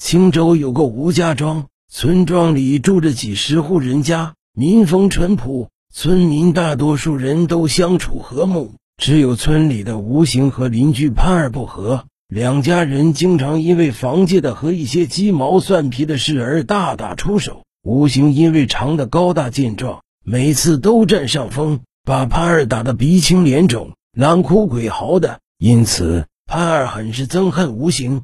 青州有个吴家庄，村庄里住着几十户人家，民风淳朴，村民大多数人都相处和睦。只有村里的吴行和邻居潘二不和，两家人经常因为房界的和一些鸡毛蒜皮的事而大打出手。吴行因为长得高大健壮，每次都占上风，把潘二打得鼻青脸肿、狼哭鬼嚎的，因此潘二很是憎恨吴行。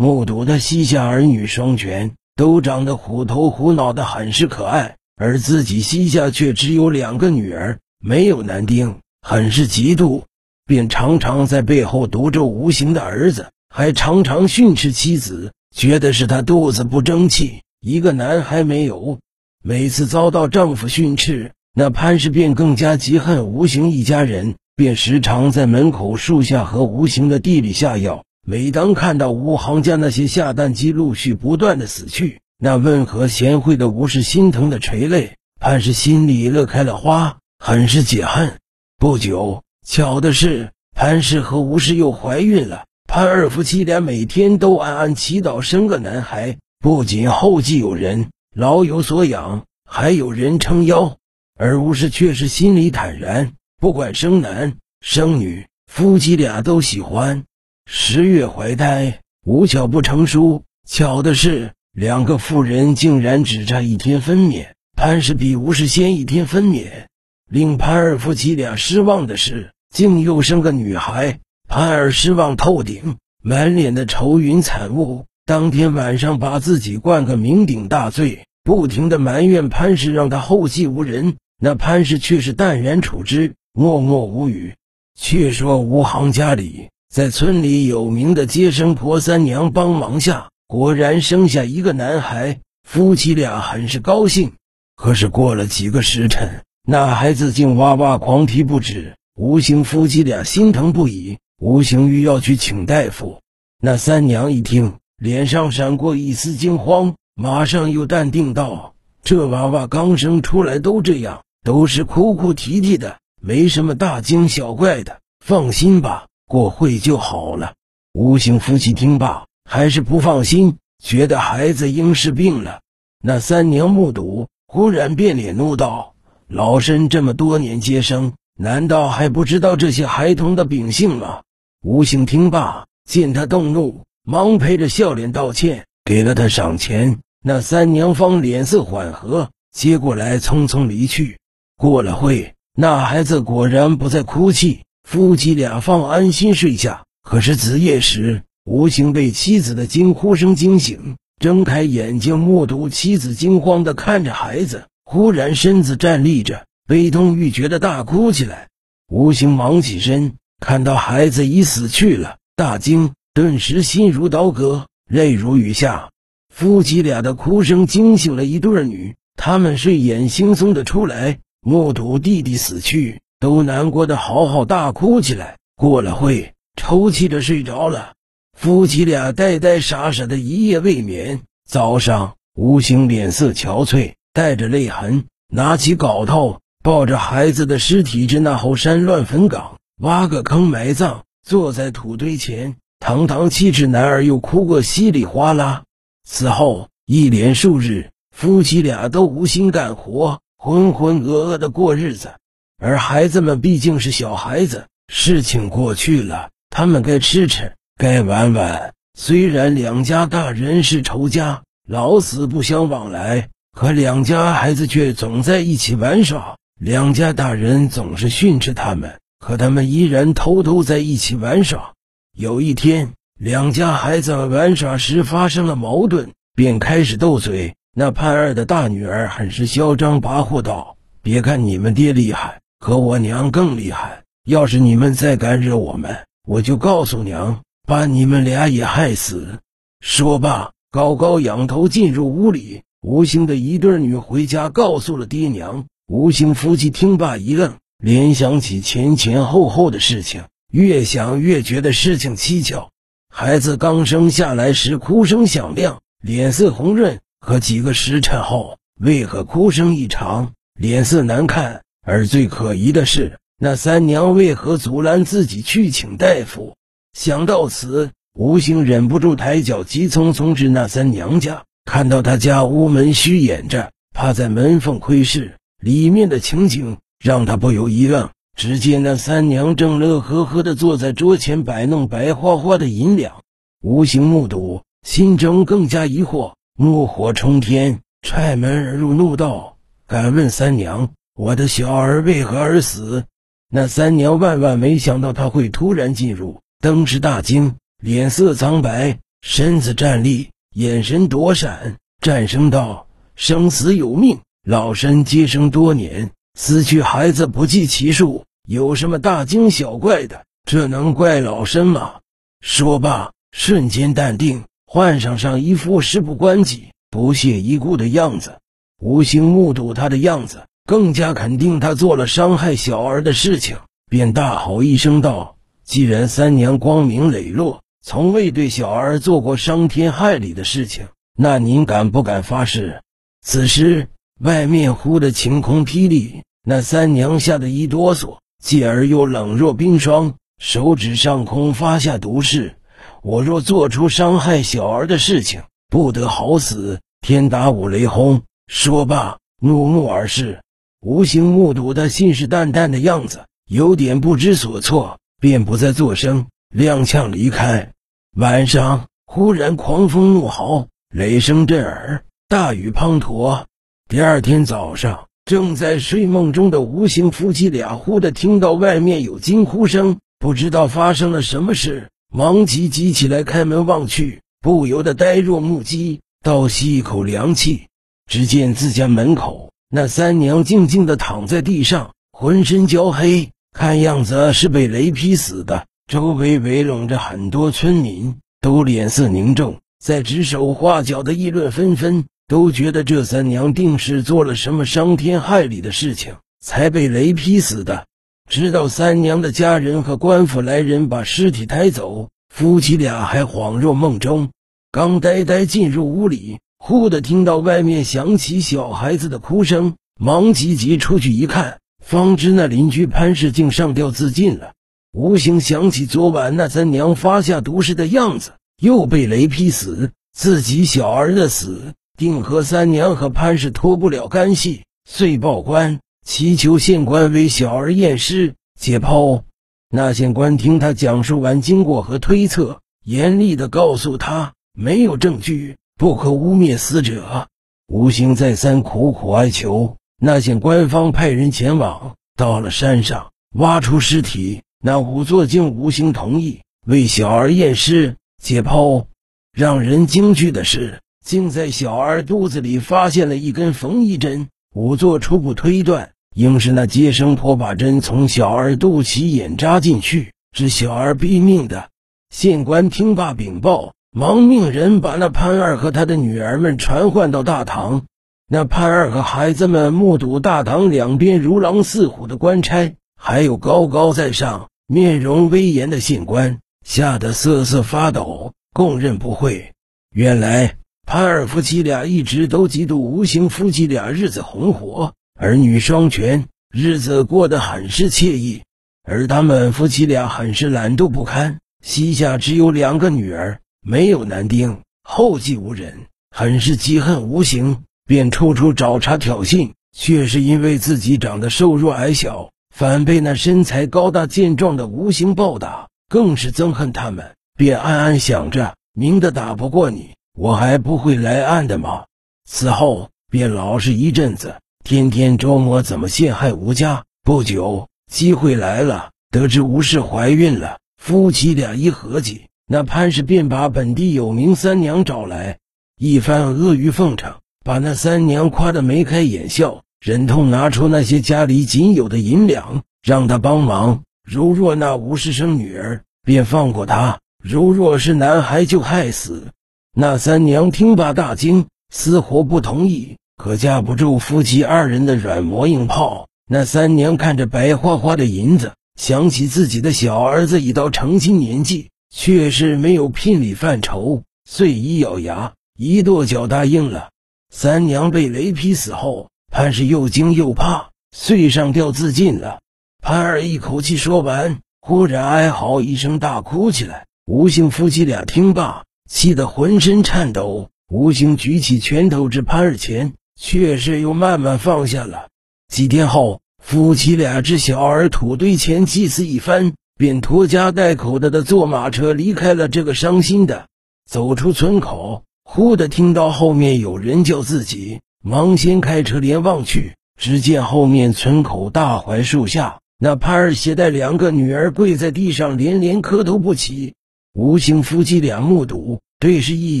目睹他膝下儿女双全，都长得虎头虎脑的，很是可爱，而自己膝下却只有两个女儿，没有男丁，很是嫉妒，便常常在背后毒咒无形的儿子，还常常训斥妻子，觉得是他肚子不争气，一个男孩没有。每次遭到丈夫训斥，那潘氏便更加嫉恨无形一家人，便时常在门口树下和无形的地里下药。每当看到吴行家那些下蛋鸡陆续不断的死去，那温和贤惠的吴氏心疼的垂泪，潘氏心里乐开了花，很是解恨。不久，巧的是，潘氏和吴氏又怀孕了。潘二夫妻俩每天都暗暗祈祷生个男孩，不仅后继有人，老有所养，还有人撑腰。而吴氏却是心里坦然，不管生男生女，夫妻俩都喜欢。十月怀胎，无巧不成书。巧的是，两个妇人竟然只差一天分娩。潘氏比吴氏先一天分娩。令潘二夫妻俩失望的是，竟又生个女孩。潘二失望透顶，满脸的愁云惨雾。当天晚上，把自己灌个酩酊大醉，不停的埋怨潘氏让他后继无人。那潘氏却是淡然处之，默默无语。却说吴行家里。在村里有名的接生婆三娘帮忙下，果然生下一个男孩，夫妻俩很是高兴。可是过了几个时辰，那孩子竟哇哇狂啼不止。吴兴夫妻俩心疼不已，吴兴欲要去请大夫。那三娘一听，脸上闪过一丝惊慌，马上又淡定道：“这娃娃刚生出来都这样，都是哭哭啼啼的，没什么大惊小怪的，放心吧。”过会就好了。吴姓夫妻听罢，还是不放心，觉得孩子应是病了。那三娘目睹，忽然变脸怒道：“老身这么多年接生，难道还不知道这些孩童的秉性吗？”吴姓听罢，见他动怒，忙陪着笑脸道歉，给了他赏钱。那三娘方脸色缓和，接过来匆匆离去。过了会，那孩子果然不再哭泣。夫妻俩方安心睡下。可是子夜时，吴兴被妻子的惊呼声惊醒，睁开眼睛，目睹妻子惊慌地看着孩子，忽然身子站立着，悲痛欲绝地大哭起来。吴兴忙起身，看到孩子已死去了，大惊，顿时心如刀割，泪如雨下。夫妻俩的哭声惊醒了一对儿女，他们睡眼惺忪地出来，目睹弟弟死去。都难过的嚎嚎大哭起来，过了会，抽泣着睡着了。夫妻俩呆呆傻傻的一夜未眠。早上，吴兴脸色憔悴，带着泪痕，拿起镐头，抱着孩子的尸体至那后山乱坟岗，挖个坑埋葬，坐在土堆前，堂堂七尺男儿又哭个稀里哗啦。此后一连数日，夫妻俩都无心干活，浑浑噩噩的过日子。而孩子们毕竟是小孩子，事情过去了，他们该吃吃，该玩玩。虽然两家大人是仇家，老死不相往来，可两家孩子却总在一起玩耍。两家大人总是训斥他们，可他们依然偷偷在一起玩耍。有一天，两家孩子玩耍时发生了矛盾，便开始斗嘴。那潘二的大女儿很是嚣张跋扈道：“别看你们爹厉害。”可我娘更厉害，要是你们再敢惹我们，我就告诉娘，把你们俩也害死。说罢，高高仰头进入屋里。吴兴的一对女回家告诉了爹娘。吴兴夫妻听罢一愣，联想起前前后后的事情，越想越觉得事情蹊跷。孩子刚生下来时哭声响亮，脸色红润，可几个时辰后，为何哭声异常，脸色难看？而最可疑的是，那三娘为何阻拦自己去请大夫？想到此，吴兴忍不住抬脚，急匆匆至那三娘家，看到他家屋门虚掩着，趴在门缝窥视里面的情景，让他不由一愣。只见那三娘正乐呵呵地坐在桌前摆弄白花花的银两，吴兴目睹，心中更加疑惑，怒火冲天，踹门而入，怒道：“敢问三娘，我的小儿为何而死？”那三娘万万没想到他会突然进入，登时大惊。脸色苍白，身子站立，眼神躲闪，战声道：“生死有命，老身接生多年，死去孩子不计其数，有什么大惊小怪的？这能怪老身吗？”说罢，瞬间淡定，换上上一副事不关己、不屑一顾的样子。吴兴目睹他的样子，更加肯定他做了伤害小儿的事情，便大吼一声道：“既然三娘光明磊落！”从未对小儿做过伤天害理的事情，那您敢不敢发誓？此时外面忽的晴空霹雳，那三娘吓得一哆嗦，继而又冷若冰霜，手指上空发下毒誓：我若做出伤害小儿的事情，不得好死！天打五雷轰！说罢，怒目而视。吴兴目睹他信誓旦旦的样子，有点不知所措，便不再作声，踉跄离开。晚上忽然狂风怒号，雷声震耳，大雨滂沱。第二天早上，正在睡梦中的吴兴夫妻俩忽的听到外面有惊呼声，不知道发生了什么事，忙急急起来开门望去，不由得呆若木鸡，倒吸一口凉气。只见自家门口那三娘静静地躺在地上，浑身焦黑，看样子是被雷劈死的。周围围拢着很多村民，都脸色凝重，在指手画脚的议论纷纷，都觉得这三娘定是做了什么伤天害理的事情，才被雷劈死的。直到三娘的家人和官府来人把尸体抬走，夫妻俩还恍若梦中，刚呆呆进入屋里，忽的听到外面响起小孩子的哭声，忙急急出去一看，方知那邻居潘氏竟上吊自尽了。吴兴想起昨晚那三娘发下毒誓的样子，又被雷劈死，自己小儿的死定和三娘和潘氏脱不了干系，遂报官，祈求县官为小儿验尸解剖。那县官听他讲述完经过和推测，严厉地告诉他：没有证据，不可污蔑死者。吴兴再三苦苦哀求，那县官方派人前往，到了山上，挖出尸体。那仵作竟吴兴同意为小儿验尸解剖，让人惊惧的是，竟在小儿肚子里发现了一根缝衣针。仵作初步推断，应是那接生婆把针从小儿肚脐眼扎进去，致小儿毙命的。县官听罢禀报，忙命人把那潘二和他的女儿们传唤到大堂。那潘二和孩子们目睹大堂两边如狼似虎的官差。还有高高在上、面容威严的县官，吓得瑟瑟发抖，供认不讳。原来潘二夫妻俩一直都嫉妒吴兴夫妻俩日子红火，儿女双全，日子过得很是惬意。而他们夫妻俩很是懒惰不堪，膝下只有两个女儿，没有男丁，后继无人，很是嫉恨吴兴，便处处找茬挑衅，却是因为自己长得瘦弱矮小。反被那身材高大健壮的吴兴暴打，更是憎恨他们，便暗暗想着：明的打不过你，我还不会来暗的吗？此后便老实一阵子，天天琢磨怎么陷害吴家。不久，机会来了，得知吴氏怀孕了，夫妻俩一合计，那潘氏便把本地有名三娘找来，一番阿谀奉承，把那三娘夸得眉开眼笑。忍痛拿出那些家里仅有的银两，让他帮忙。如若那吴氏生女儿，便放过他；如若是男孩，就害死。那三娘听罢大惊，死活不同意，可架不住夫妻二人的软磨硬泡。那三娘看着白花花的银子，想起自己的小儿子已到成亲年纪，却是没有聘礼范畴，遂一咬牙，一跺脚答应了。三娘被雷劈死后。潘氏又惊又怕，遂上吊自尽了。潘二一口气说完，忽然哀嚎一声，大哭起来，吴兴夫妻俩听罢，气得浑身颤抖。吴兴举起拳头至潘儿前，却是又慢慢放下了。几天后，夫妻俩至小儿土堆前祭祀一番，便拖家带口的的坐马车离开了这个伤心的。走出村口，忽的听到后面有人叫自己，忙先开车连望去，只见后面村口大槐树下，那潘儿携带两个女儿跪在地上，连连磕头不起。吴兴夫妻俩目睹，对视一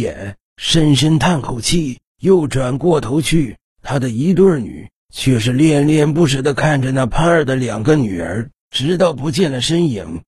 眼，深深叹口气，又转过头去，他的一对女却是恋恋不舍地看着那潘儿的两个女儿，直到不见了身影。